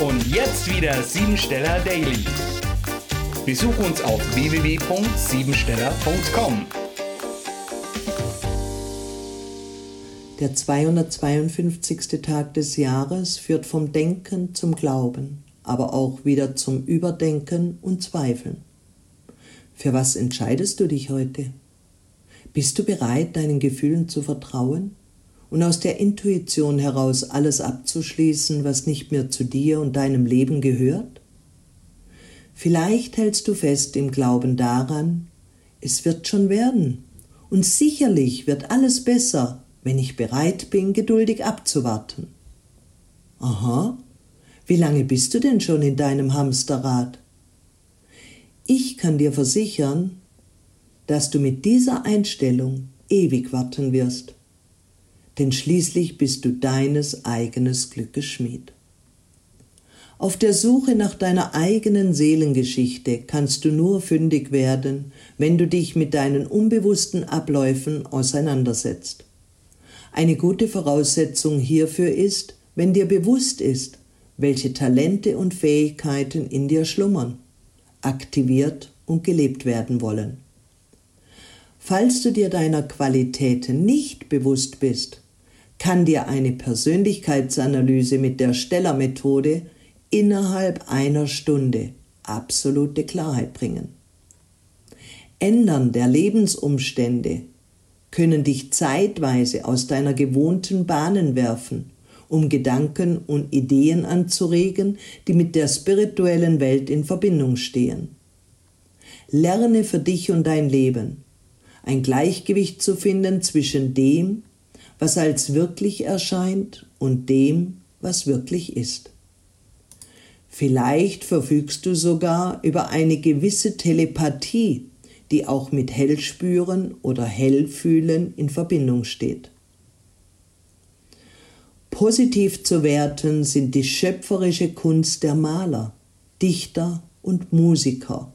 Und jetzt wieder Siebensteller Daily. Besuch uns auf www.siebensteller.com. Der 252. Tag des Jahres führt vom Denken zum Glauben, aber auch wieder zum Überdenken und Zweifeln. Für was entscheidest du dich heute? Bist du bereit, deinen Gefühlen zu vertrauen und aus der Intuition heraus alles abzuschließen, was nicht mehr zu dir und deinem Leben gehört? Vielleicht hältst du fest im Glauben daran, es wird schon werden und sicherlich wird alles besser, wenn ich bereit bin, geduldig abzuwarten. Aha, wie lange bist du denn schon in deinem Hamsterrad? Ich kann dir versichern, dass du mit dieser Einstellung ewig warten wirst, denn schließlich bist du deines eigenes Glückes Schmied. Auf der Suche nach deiner eigenen Seelengeschichte kannst du nur fündig werden, wenn du dich mit deinen unbewussten Abläufen auseinandersetzt. Eine gute Voraussetzung hierfür ist, wenn dir bewusst ist, welche Talente und Fähigkeiten in dir schlummern, aktiviert und gelebt werden wollen. Falls du dir deiner Qualitäten nicht bewusst bist, kann dir eine Persönlichkeitsanalyse mit der Stellermethode innerhalb einer Stunde absolute Klarheit bringen. Ändern der Lebensumstände können dich zeitweise aus deiner gewohnten Bahnen werfen, um Gedanken und Ideen anzuregen, die mit der spirituellen Welt in Verbindung stehen. Lerne für dich und dein Leben ein Gleichgewicht zu finden zwischen dem, was als wirklich erscheint und dem, was wirklich ist. Vielleicht verfügst du sogar über eine gewisse Telepathie, die auch mit Hellspüren oder Hellfühlen in Verbindung steht. Positiv zu werten sind die schöpferische Kunst der Maler, Dichter und Musiker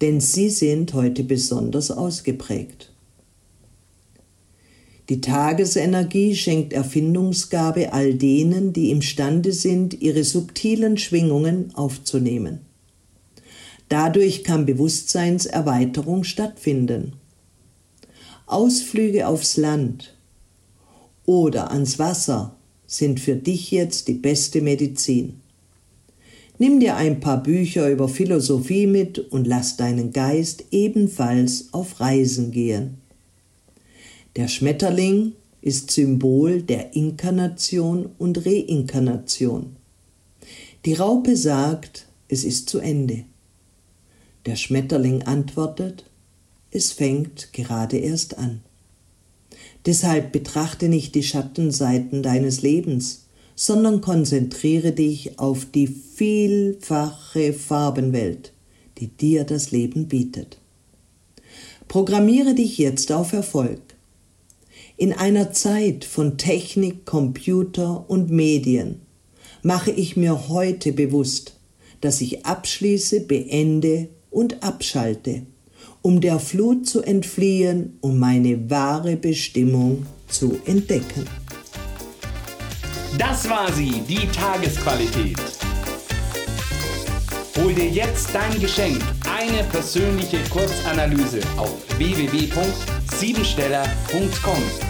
denn sie sind heute besonders ausgeprägt. Die Tagesenergie schenkt Erfindungsgabe all denen, die imstande sind, ihre subtilen Schwingungen aufzunehmen. Dadurch kann Bewusstseinserweiterung stattfinden. Ausflüge aufs Land oder ans Wasser sind für dich jetzt die beste Medizin. Nimm dir ein paar Bücher über Philosophie mit und lass deinen Geist ebenfalls auf Reisen gehen. Der Schmetterling ist Symbol der Inkarnation und Reinkarnation. Die Raupe sagt, es ist zu Ende. Der Schmetterling antwortet, es fängt gerade erst an. Deshalb betrachte nicht die Schattenseiten deines Lebens, sondern konzentriere dich auf die vielfache Farbenwelt, die dir das Leben bietet. Programmiere dich jetzt auf Erfolg. In einer Zeit von Technik, Computer und Medien mache ich mir heute bewusst, dass ich abschließe, beende und abschalte, um der Flut zu entfliehen, um meine wahre Bestimmung zu entdecken. Das war sie, die Tagesqualität. Hol dir jetzt dein Geschenk, eine persönliche Kurzanalyse auf www.siebensteller.com.